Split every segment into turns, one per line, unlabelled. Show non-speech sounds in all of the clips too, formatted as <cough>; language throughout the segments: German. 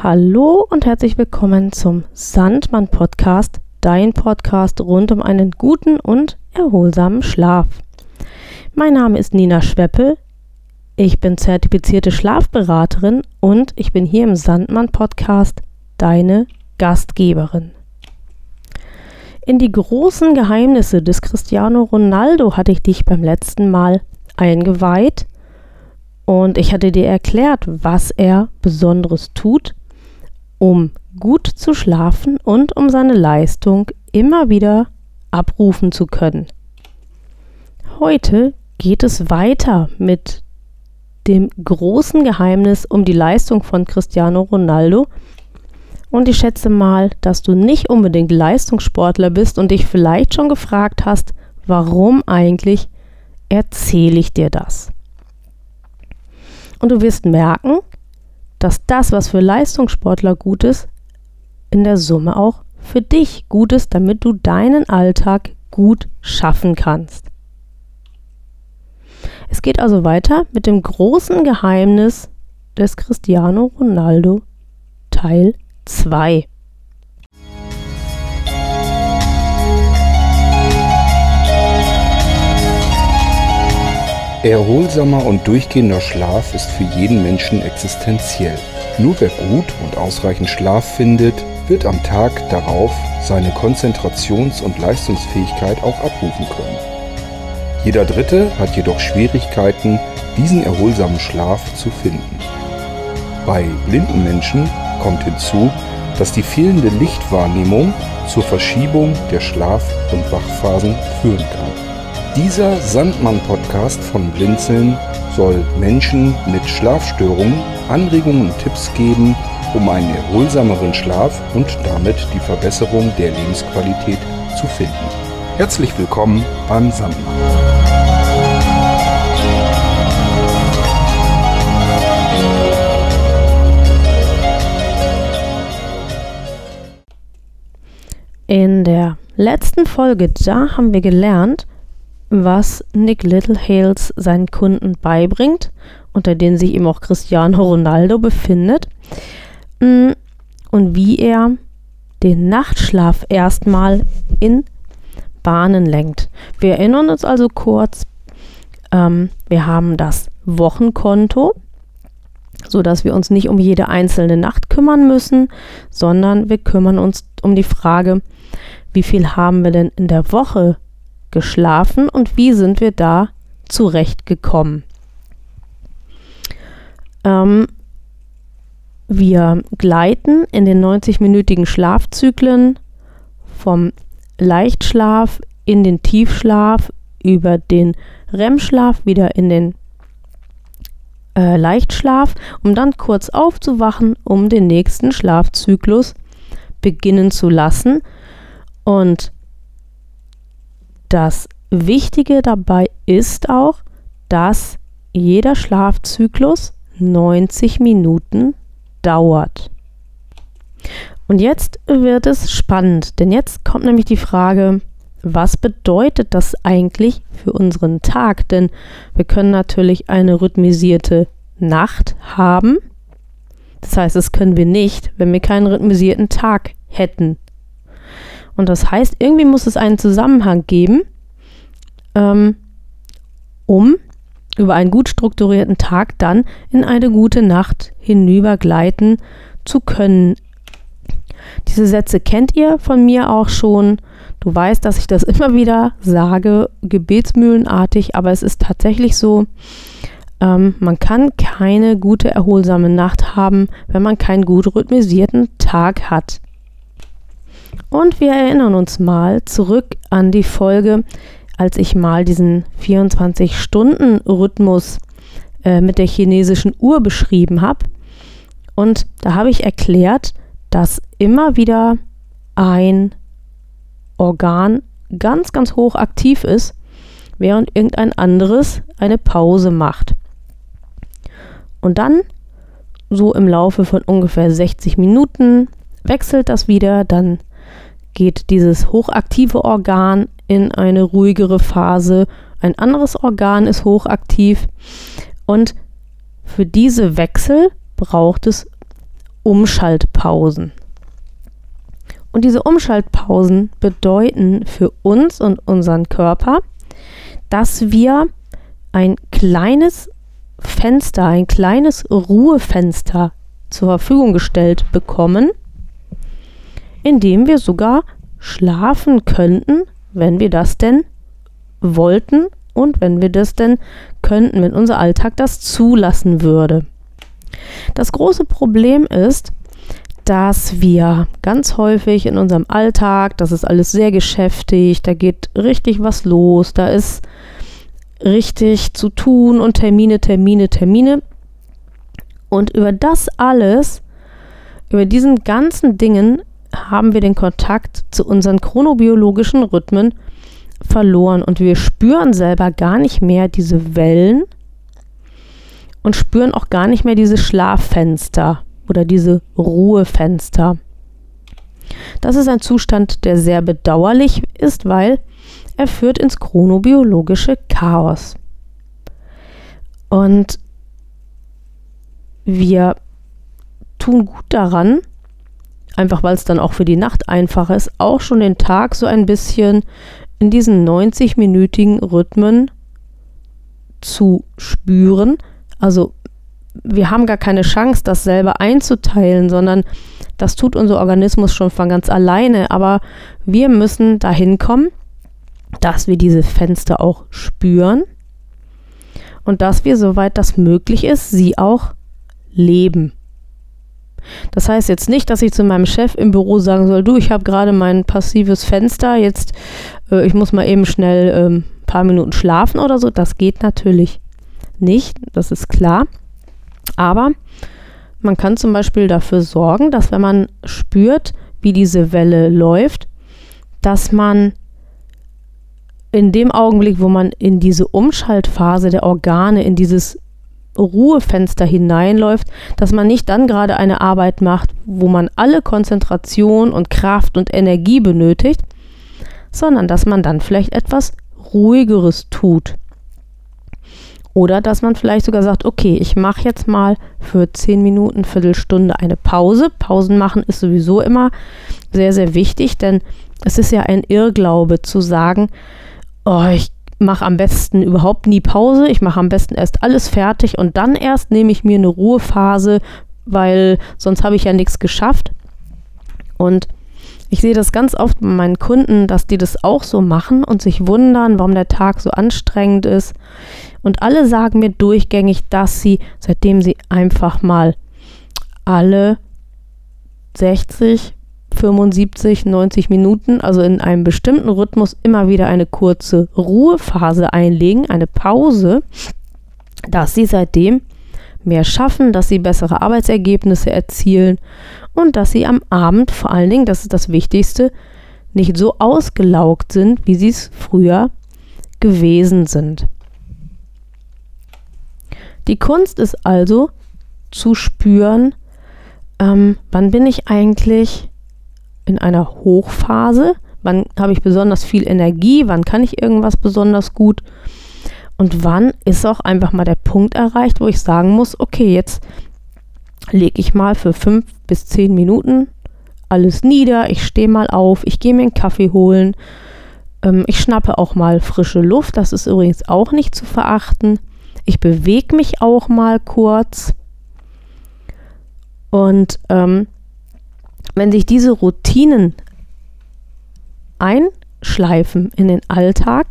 Hallo und herzlich willkommen zum Sandmann Podcast, dein Podcast rund um einen guten und erholsamen Schlaf. Mein Name ist Nina Schweppel. Ich bin zertifizierte Schlafberaterin und ich bin hier im Sandmann Podcast deine Gastgeberin. In die großen Geheimnisse des Cristiano Ronaldo hatte ich dich beim letzten Mal eingeweiht und ich hatte dir erklärt, was er Besonderes tut um gut zu schlafen und um seine Leistung immer wieder abrufen zu können. Heute geht es weiter mit dem großen Geheimnis um die Leistung von Cristiano Ronaldo. Und ich schätze mal, dass du nicht unbedingt Leistungssportler bist und dich vielleicht schon gefragt hast, warum eigentlich erzähle ich dir das? Und du wirst merken, dass das, was für Leistungssportler gut ist, in der Summe auch für dich gut ist, damit du deinen Alltag gut schaffen kannst. Es geht also weiter mit dem großen Geheimnis des Cristiano Ronaldo Teil 2.
Erholsamer und durchgehender Schlaf ist für jeden Menschen existenziell. Nur wer gut und ausreichend Schlaf findet, wird am Tag darauf seine Konzentrations- und Leistungsfähigkeit auch abrufen können. Jeder Dritte hat jedoch Schwierigkeiten, diesen erholsamen Schlaf zu finden. Bei blinden Menschen kommt hinzu, dass die fehlende Lichtwahrnehmung zur Verschiebung der Schlaf- und Wachphasen führen kann. Dieser Sandmann-Podcast von Blinzeln soll Menschen mit Schlafstörungen Anregungen und Tipps geben, um einen erholsameren Schlaf und damit die Verbesserung der Lebensqualität zu finden. Herzlich willkommen beim Sandmann.
In der letzten Folge, da haben wir gelernt, was Nick Littlehales seinen Kunden beibringt, unter denen sich eben auch Cristiano Ronaldo befindet, mm, und wie er den Nachtschlaf erstmal in Bahnen lenkt. Wir erinnern uns also kurz, ähm, wir haben das Wochenkonto, so dass wir uns nicht um jede einzelne Nacht kümmern müssen, sondern wir kümmern uns um die Frage, wie viel haben wir denn in der Woche geschlafen und wie sind wir da zurechtgekommen? Ähm, wir gleiten in den 90-minütigen Schlafzyklen vom Leichtschlaf in den Tiefschlaf über den REM-Schlaf wieder in den äh, Leichtschlaf, um dann kurz aufzuwachen, um den nächsten Schlafzyklus beginnen zu lassen. Und das Wichtige dabei ist auch, dass jeder Schlafzyklus 90 Minuten dauert. Und jetzt wird es spannend, denn jetzt kommt nämlich die Frage, was bedeutet das eigentlich für unseren Tag? Denn wir können natürlich eine rhythmisierte Nacht haben. Das heißt, das können wir nicht, wenn wir keinen rhythmisierten Tag hätten. Und das heißt, irgendwie muss es einen Zusammenhang geben, ähm, um über einen gut strukturierten Tag dann in eine gute Nacht hinübergleiten zu können. Diese Sätze kennt ihr von mir auch schon. Du weißt, dass ich das <laughs> immer wieder sage, gebetsmühlenartig, aber es ist tatsächlich so, ähm, man kann keine gute, erholsame Nacht haben, wenn man keinen gut rhythmisierten Tag hat. Und wir erinnern uns mal zurück an die Folge, als ich mal diesen 24-Stunden-Rhythmus äh, mit der chinesischen Uhr beschrieben habe. Und da habe ich erklärt, dass immer wieder ein Organ ganz, ganz hoch aktiv ist, während irgendein anderes eine Pause macht. Und dann, so im Laufe von ungefähr 60 Minuten, wechselt das wieder, dann geht dieses hochaktive Organ in eine ruhigere Phase, ein anderes Organ ist hochaktiv und für diese Wechsel braucht es Umschaltpausen. Und diese Umschaltpausen bedeuten für uns und unseren Körper, dass wir ein kleines Fenster, ein kleines Ruhefenster zur Verfügung gestellt bekommen, in dem wir sogar schlafen könnten, wenn wir das denn wollten und wenn wir das denn könnten, wenn unser Alltag das zulassen würde. Das große Problem ist, dass wir ganz häufig in unserem Alltag, das ist alles sehr geschäftig, da geht richtig was los, da ist richtig zu tun und Termine, Termine, Termine. Und über das alles, über diesen ganzen Dingen haben wir den Kontakt zu unseren chronobiologischen Rhythmen verloren und wir spüren selber gar nicht mehr diese Wellen und spüren auch gar nicht mehr diese Schlaffenster oder diese Ruhefenster. Das ist ein Zustand, der sehr bedauerlich ist, weil er führt ins chronobiologische Chaos. Und wir tun gut daran, einfach weil es dann auch für die Nacht einfacher ist, auch schon den Tag so ein bisschen in diesen 90-minütigen Rhythmen zu spüren. Also wir haben gar keine Chance, das selber einzuteilen, sondern das tut unser Organismus schon von ganz alleine. Aber wir müssen dahin kommen, dass wir diese Fenster auch spüren und dass wir, soweit das möglich ist, sie auch leben. Das heißt jetzt nicht, dass ich zu meinem Chef im Büro sagen soll, du, ich habe gerade mein passives Fenster, jetzt äh, ich muss mal eben schnell ein ähm, paar Minuten schlafen oder so. Das geht natürlich nicht, das ist klar. Aber man kann zum Beispiel dafür sorgen, dass wenn man spürt, wie diese Welle läuft, dass man in dem Augenblick, wo man in diese Umschaltphase der Organe, in dieses Ruhefenster hineinläuft, dass man nicht dann gerade eine Arbeit macht, wo man alle Konzentration und Kraft und Energie benötigt, sondern dass man dann vielleicht etwas ruhigeres tut. Oder dass man vielleicht sogar sagt, okay, ich mache jetzt mal für 10 Minuten, Viertelstunde eine Pause. Pausen machen ist sowieso immer sehr, sehr wichtig, denn es ist ja ein Irrglaube zu sagen, oh, ich mache am besten überhaupt nie Pause, ich mache am besten erst alles fertig und dann erst nehme ich mir eine Ruhephase, weil sonst habe ich ja nichts geschafft. Und ich sehe das ganz oft bei meinen Kunden, dass die das auch so machen und sich wundern, warum der Tag so anstrengend ist. Und alle sagen mir durchgängig, dass sie, seitdem sie einfach mal alle 60 75, 90 Minuten, also in einem bestimmten Rhythmus, immer wieder eine kurze Ruhephase einlegen, eine Pause, dass sie seitdem mehr schaffen, dass sie bessere Arbeitsergebnisse erzielen und dass sie am Abend vor allen Dingen, das ist das Wichtigste, nicht so ausgelaugt sind, wie sie es früher gewesen sind. Die Kunst ist also zu spüren, ähm, wann bin ich eigentlich in einer Hochphase? Wann habe ich besonders viel Energie? Wann kann ich irgendwas besonders gut? Und wann ist auch einfach mal der Punkt erreicht, wo ich sagen muss, okay, jetzt lege ich mal für fünf bis zehn Minuten alles nieder, ich stehe mal auf, ich gehe mir einen Kaffee holen, ähm, ich schnappe auch mal frische Luft, das ist übrigens auch nicht zu verachten. Ich bewege mich auch mal kurz. Und ähm, wenn sich diese Routinen einschleifen in den Alltag,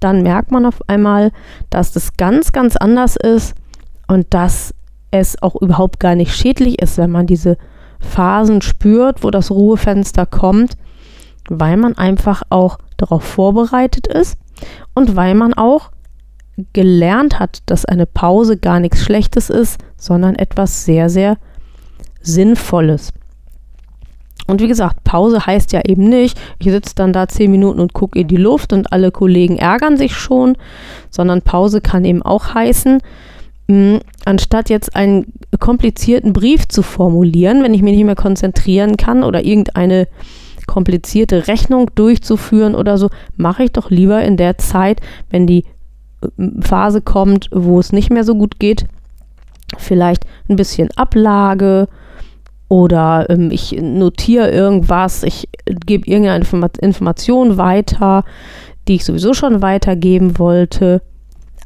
dann merkt man auf einmal, dass das ganz, ganz anders ist und dass es auch überhaupt gar nicht schädlich ist, wenn man diese Phasen spürt, wo das Ruhefenster kommt, weil man einfach auch darauf vorbereitet ist und weil man auch gelernt hat, dass eine Pause gar nichts Schlechtes ist, sondern etwas sehr, sehr Sinnvolles. Und wie gesagt, Pause heißt ja eben nicht, ich sitze dann da zehn Minuten und gucke in die Luft und alle Kollegen ärgern sich schon, sondern Pause kann eben auch heißen, mh, hm, anstatt jetzt einen komplizierten Brief zu formulieren, wenn ich mich nicht mehr konzentrieren kann oder irgendeine komplizierte Rechnung durchzuführen oder so, mache ich doch lieber in der Zeit, wenn die hm, Phase kommt, wo es nicht mehr so gut geht, vielleicht ein bisschen Ablage, oder ähm, ich notiere irgendwas, ich gebe irgendeine Informa Information weiter, die ich sowieso schon weitergeben wollte.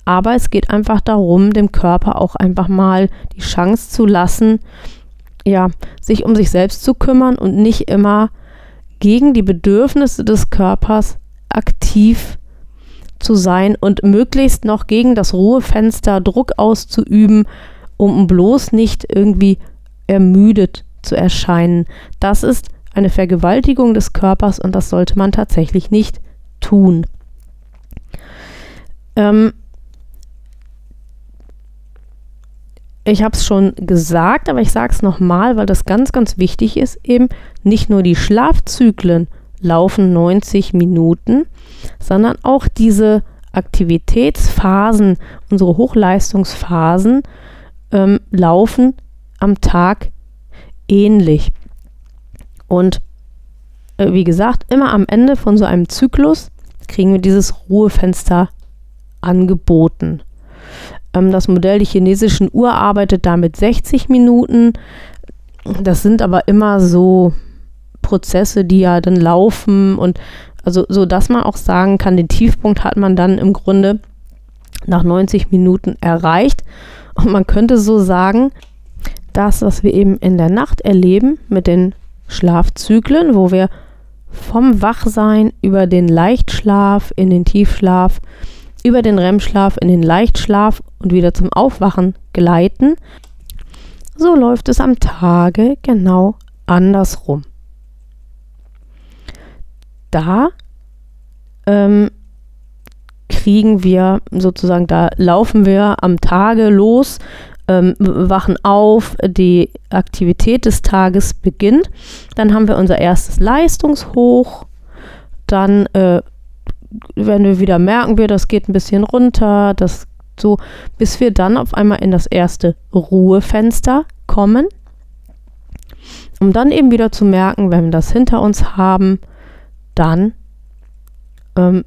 Aber es geht einfach darum, dem Körper auch einfach mal die Chance zu lassen, ja, sich um sich selbst zu kümmern und nicht immer gegen die Bedürfnisse des Körpers aktiv zu sein und möglichst noch gegen das Ruhefenster Druck auszuüben, um bloß nicht irgendwie ermüdet zu erscheinen. Das ist eine Vergewaltigung des Körpers und das sollte man tatsächlich nicht tun. Ähm ich habe es schon gesagt, aber ich sage es nochmal, weil das ganz, ganz wichtig ist, eben nicht nur die Schlafzyklen laufen 90 Minuten, sondern auch diese Aktivitätsphasen, unsere Hochleistungsphasen ähm, laufen am Tag ähnlich. Und äh, wie gesagt, immer am Ende von so einem Zyklus kriegen wir dieses Ruhefenster angeboten. Ähm, das Modell der chinesischen Uhr arbeitet damit 60 Minuten. Das sind aber immer so Prozesse, die ja dann laufen und also so, dass man auch sagen kann, den Tiefpunkt hat man dann im Grunde nach 90 Minuten erreicht. Und man könnte so sagen, das, was wir eben in der Nacht erleben mit den Schlafzyklen, wo wir vom Wachsein über den Leichtschlaf in den Tiefschlaf, über den REM-Schlaf in den Leichtschlaf und wieder zum Aufwachen gleiten, so läuft es am Tage genau andersrum. Da ähm, kriegen wir sozusagen, da laufen wir am Tage los ähm, wachen auf, die Aktivität des Tages beginnt. Dann haben wir unser erstes Leistungshoch. Dann äh, werden wir wieder merken, wir, das geht ein bisschen runter, das so, bis wir dann auf einmal in das erste Ruhefenster kommen, um dann eben wieder zu merken, wenn wir das hinter uns haben, dann ähm,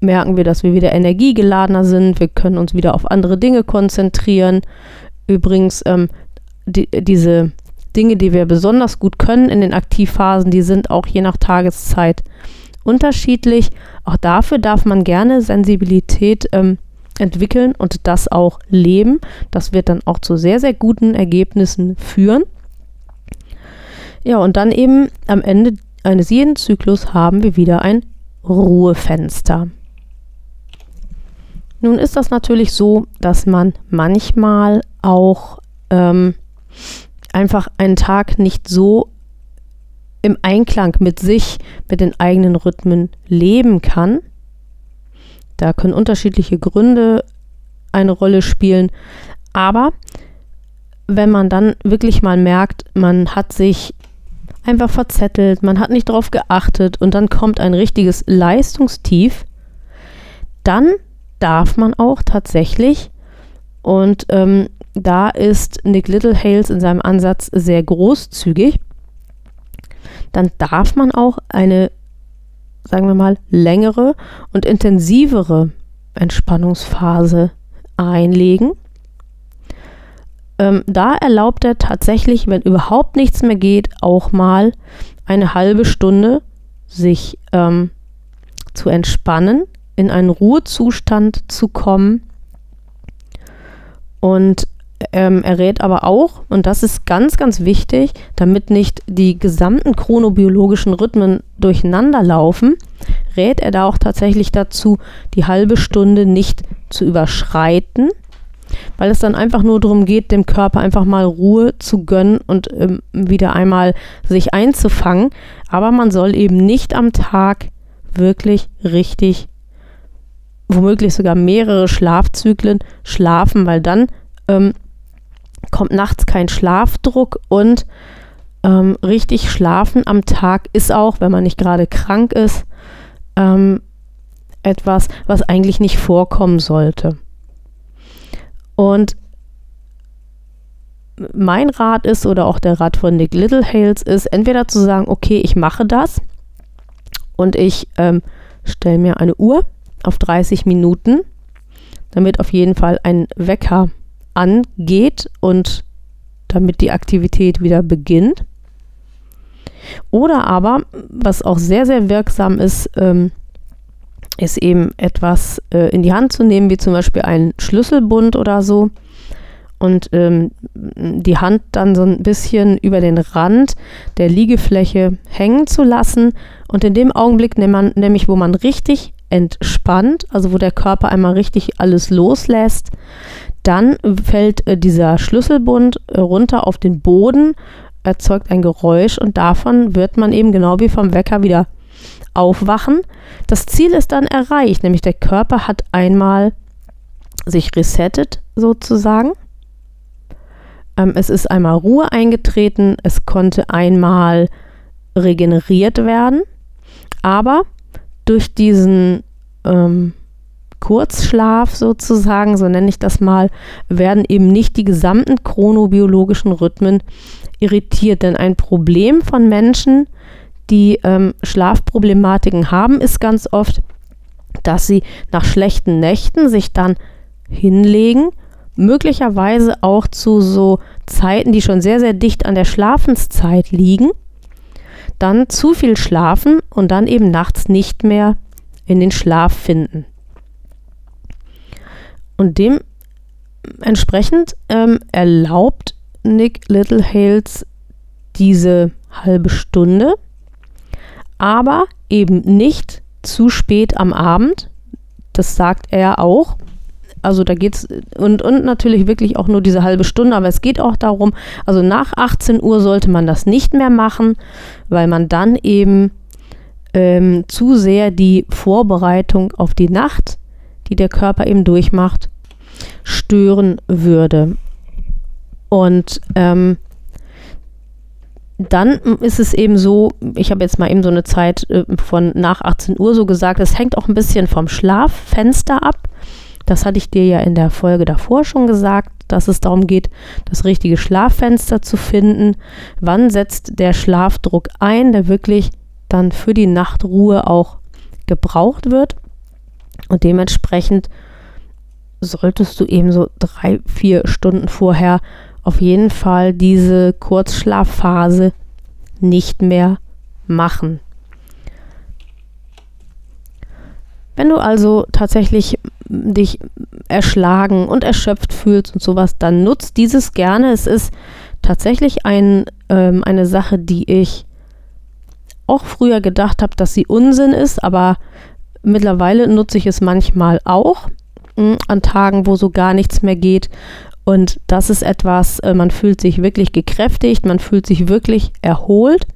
merken wir, dass wir wieder energiegeladener sind. Wir können uns wieder auf andere Dinge konzentrieren. Übrigens, ähm, die, diese Dinge, die wir besonders gut können in den Aktivphasen, die sind auch je nach Tageszeit unterschiedlich. Auch dafür darf man gerne Sensibilität ähm, entwickeln und das auch leben. Das wird dann auch zu sehr, sehr guten Ergebnissen führen. Ja, und dann eben am Ende eines jeden Zyklus haben wir wieder ein Ruhefenster. Nun ist das natürlich so, dass man manchmal auch ähm, einfach einen Tag nicht so im Einklang mit sich, mit den eigenen Rhythmen leben kann. Da können unterschiedliche Gründe eine Rolle spielen. Aber wenn man dann wirklich mal merkt, man hat sich einfach verzettelt, man hat nicht darauf geachtet und dann kommt ein richtiges Leistungstief, dann darf man auch tatsächlich. Und ähm, da ist Nick Littlehales in seinem Ansatz sehr großzügig. Dann darf man auch eine, sagen wir mal, längere und intensivere Entspannungsphase einlegen. Ähm, da erlaubt er tatsächlich, wenn überhaupt nichts mehr geht, auch mal eine halbe Stunde sich ähm, zu entspannen, in einen Ruhezustand zu kommen. Und ähm, er rät aber auch, und das ist ganz, ganz wichtig, damit nicht die gesamten chronobiologischen Rhythmen durcheinander laufen, rät er da auch tatsächlich dazu, die halbe Stunde nicht zu überschreiten, weil es dann einfach nur darum geht, dem Körper einfach mal Ruhe zu gönnen und ähm, wieder einmal sich einzufangen. Aber man soll eben nicht am Tag wirklich richtig womöglich sogar mehrere Schlafzyklen schlafen, weil dann ähm, kommt nachts kein Schlafdruck und ähm, richtig schlafen am Tag ist auch, wenn man nicht gerade krank ist, ähm, etwas, was eigentlich nicht vorkommen sollte. Und mein Rat ist, oder auch der Rat von Nick Littlehales ist, entweder zu sagen, okay, ich mache das und ich ähm, stelle mir eine Uhr auf 30 Minuten, damit auf jeden Fall ein Wecker angeht und damit die Aktivität wieder beginnt. Oder aber, was auch sehr, sehr wirksam ist, ähm, ist eben etwas äh, in die Hand zu nehmen, wie zum Beispiel einen Schlüsselbund oder so. Und ähm, die Hand dann so ein bisschen über den Rand der Liegefläche hängen zu lassen. Und in dem Augenblick, nämlich wo man richtig entspannt, also wo der Körper einmal richtig alles loslässt, dann fällt äh, dieser Schlüsselbund äh, runter auf den Boden, erzeugt ein Geräusch und davon wird man eben genau wie vom Wecker wieder aufwachen. Das Ziel ist dann erreicht, nämlich der Körper hat einmal sich resettet sozusagen. Ähm, es ist einmal Ruhe eingetreten, es konnte einmal regeneriert werden, aber durch diesen ähm, Kurzschlaf sozusagen, so nenne ich das mal, werden eben nicht die gesamten chronobiologischen Rhythmen irritiert. Denn ein Problem von Menschen, die ähm, Schlafproblematiken haben, ist ganz oft, dass sie nach schlechten Nächten sich dann hinlegen, möglicherweise auch zu so Zeiten, die schon sehr, sehr dicht an der Schlafenszeit liegen, dann zu viel schlafen und dann eben nachts nicht mehr in den Schlaf finden. Und dementsprechend ähm, erlaubt Nick Littlehales diese halbe Stunde, aber eben nicht zu spät am Abend. Das sagt er auch. Also da geht's und, und natürlich wirklich auch nur diese halbe Stunde, aber es geht auch darum, also nach 18 Uhr sollte man das nicht mehr machen, weil man dann eben ähm, zu sehr die Vorbereitung auf die Nacht, die der Körper eben durchmacht, stören würde. Und ähm, dann ist es eben so, ich habe jetzt mal eben so eine Zeit äh, von nach 18 Uhr so gesagt, es hängt auch ein bisschen vom Schlaffenster ab. Das hatte ich dir ja in der Folge davor schon gesagt, dass es darum geht, das richtige Schlaffenster zu finden. Wann setzt der Schlafdruck ein, der wirklich dann für die Nachtruhe auch gebraucht wird? Und dementsprechend solltest du eben so drei, vier Stunden vorher auf jeden Fall diese Kurzschlafphase nicht mehr machen. Wenn du also tatsächlich dich erschlagen und erschöpft fühlst und sowas, dann nutzt dieses gerne. Es ist tatsächlich ein, ähm, eine Sache, die ich auch früher gedacht habe, dass sie Unsinn ist, aber mittlerweile nutze ich es manchmal auch mh, hm, an Tagen, wo so gar nichts mehr geht, und das ist etwas, äh, man fühlt sich wirklich gekräftigt, man fühlt sich wirklich erholt.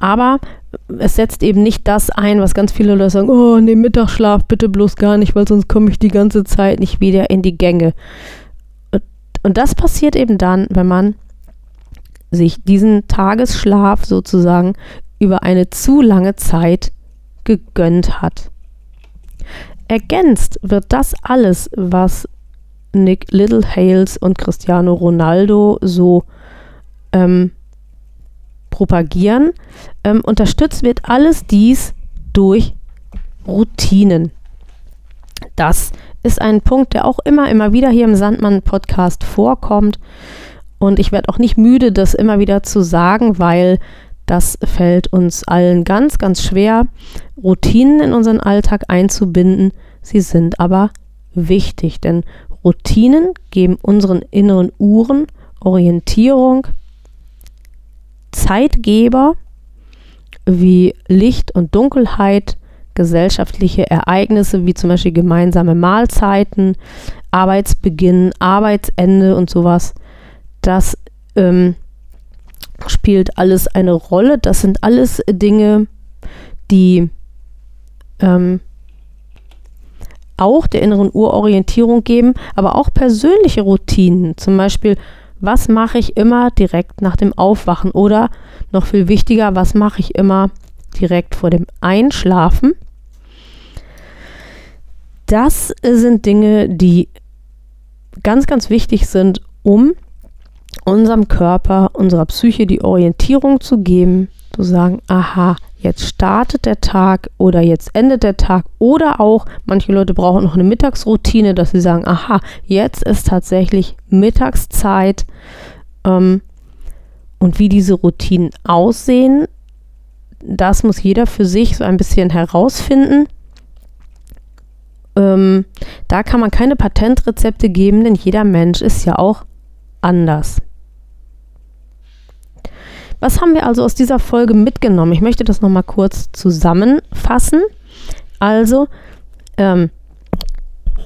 Aber es setzt eben nicht das ein, was ganz viele Leute sagen, oh nee, Mittagsschlaf bitte bloß gar nicht, weil sonst komme ich die ganze Zeit nicht wieder in die Gänge. Und das passiert eben dann, wenn man sich diesen Tagesschlaf sozusagen über eine zu lange Zeit gegönnt hat. Ergänzt wird das alles, was Nick Littlehales und Cristiano Ronaldo so ähm, propagieren. Ähm, unterstützt wird alles dies durch Routinen. Das ist ein Punkt, der auch immer, immer wieder hier im Sandmann-Podcast vorkommt. Und ich werde auch nicht müde, das immer wieder zu sagen, weil das fällt uns allen ganz, ganz schwer, Routinen in unseren Alltag einzubinden. Sie sind aber wichtig, denn Routinen geben unseren inneren Uhren Orientierung, Zeitgeber wie Licht und Dunkelheit, gesellschaftliche Ereignisse wie zum Beispiel gemeinsame Mahlzeiten, Arbeitsbeginn, Arbeitsende und sowas. Das ähm, spielt alles eine Rolle. Das sind alles Dinge, die ähm, auch der inneren Urorientierung geben, aber auch persönliche Routinen. Zum Beispiel, was mache ich immer direkt nach dem Aufwachen oder noch viel wichtiger, was mache ich immer direkt vor dem Einschlafen. Das sind Dinge, die ganz, ganz wichtig sind, um unserem Körper, unserer Psyche die Orientierung zu geben, zu sagen, aha, jetzt startet der Tag oder jetzt endet der Tag oder auch manche Leute brauchen noch eine Mittagsroutine, dass sie sagen, aha, jetzt ist tatsächlich Mittagszeit Ähm, und wie diese Routinen aussehen, das muss jeder für sich so ein bisschen herausfinden. Ähm, da kann man keine Patentrezepte geben, denn jeder Mensch ist ja auch anders. Was haben wir also aus dieser Folge mitgenommen? Ich möchte das nochmal kurz zusammenfassen. Also, ähm,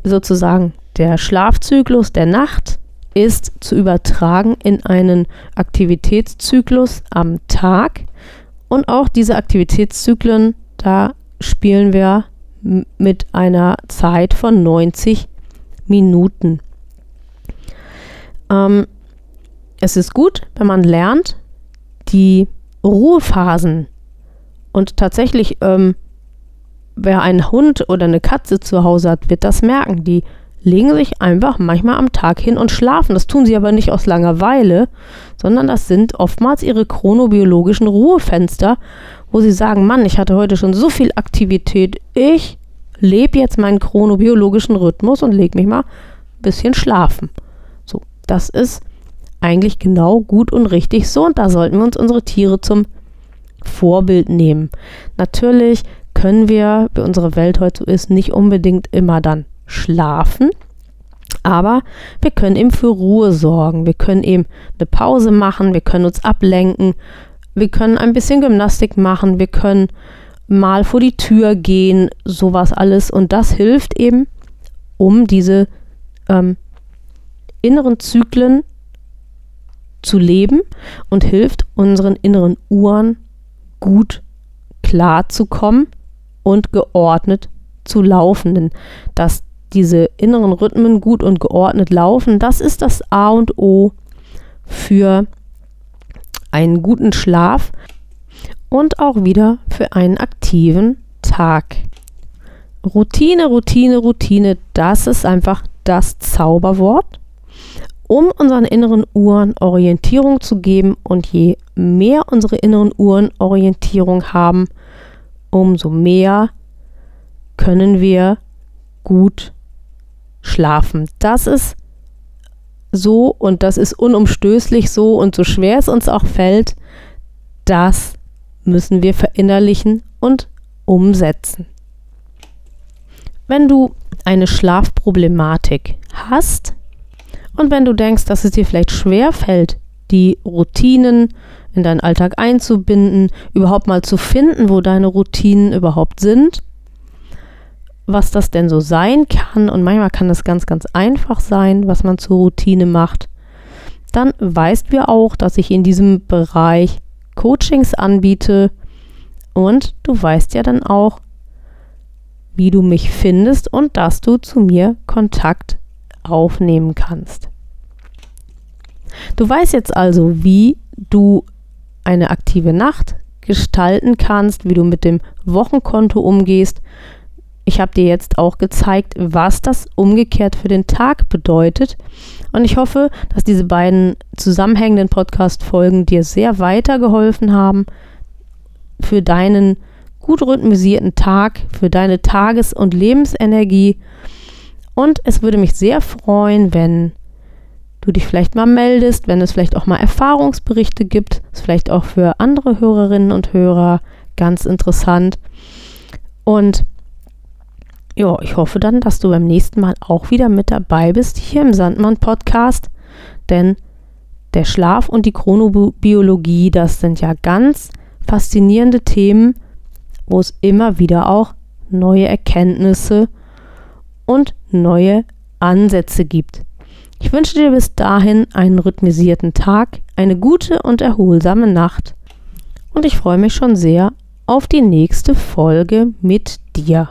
sozusagen der Schlafzyklus der Nacht ist zu übertragen in einen Aktivitätszyklus am Tag. Und auch diese Aktivitätszyklen, da spielen wir mit einer Zeit von 90 Minuten. Ähm, es ist gut, wenn man lernt, die Ruhephasen und tatsächlich, ähm, wer einen Hund oder eine Katze zu Hause hat, wird das merken. Die legen sich einfach manchmal am Tag hin und schlafen. Das tun sie aber nicht aus Langeweile, sondern das sind oftmals ihre chronobiologischen Ruhefenster, wo sie sagen, Mann, ich hatte heute schon so viel Aktivität, ich lebe jetzt meinen chronobiologischen Rhythmus und lege mich mal ein bisschen schlafen. So, das ist eigentlich genau gut und richtig so und da sollten wir uns unsere Tiere zum Vorbild nehmen. Natürlich können wir, wie unsere Welt heute so ist, nicht unbedingt immer dann schlafen. Aber wir können eben für Ruhe sorgen. Wir können eben eine Pause machen, wir können uns ablenken, wir können ein bisschen Gymnastik machen, wir können mal vor die Tür gehen, sowas alles. Und das hilft eben, um diese ähm, inneren Zyklen zu leben und hilft unseren inneren Uhren gut klar zu kommen und geordnet zu laufen. Denn das diese inneren Rhythmen gut und geordnet laufen, das ist das A und O für einen guten Schlaf und auch wieder für einen aktiven Tag. Routine, Routine, Routine, das ist einfach das Zauberwort, um unseren inneren Uhren Orientierung zu geben. Und je mehr unsere inneren Uhren Orientierung haben, umso mehr können wir gut schlafen. Das ist so und das ist unumstößlich so und so schwer es uns auch fällt, das müssen wir verinnerlichen und umsetzen. Wenn du eine Schlafproblematik hast und wenn du denkst, dass es dir vielleicht schwer fällt, die Routinen in deinen Alltag einzubinden, überhaupt mal zu finden, wo deine Routinen überhaupt sind, was das denn so sein kann. Und manchmal kann das ganz, ganz einfach sein, was man zur Routine macht. Dann weißt wir auch, dass ich in diesem Bereich Coachings anbiete. Und du weißt ja dann auch, wie du mich findest und dass du zu mir Kontakt aufnehmen kannst. Du weißt jetzt also, wie du eine aktive Nacht gestalten kannst, wie du mit dem Wochenkonto umgehst, ich habe dir jetzt auch gezeigt, was das umgekehrt für den Tag bedeutet. Und ich hoffe, dass diese beiden zusammenhängenden Podcast-Folgen dir sehr weitergeholfen haben für deinen gut rhythmisierten Tag, für deine Tages- und Lebensenergie. Und es würde mich sehr freuen, wenn du dich vielleicht mal meldest, wenn es vielleicht auch mal Erfahrungsberichte gibt. Ist vielleicht auch für andere Hörerinnen und Hörer ganz interessant. Und ja, ich hoffe dann, dass du beim nächsten Mal auch wieder mit dabei bist hier im Sandmann Podcast, denn der Schlaf und die Chronobiologie, das sind ja ganz faszinierende Themen, wo es immer wieder auch neue Erkenntnisse und neue Ansätze gibt. Ich wünsche dir bis dahin einen rhythmisierten Tag, eine gute und erholsame Nacht und ich freue mich schon sehr auf die nächste Folge mit dir.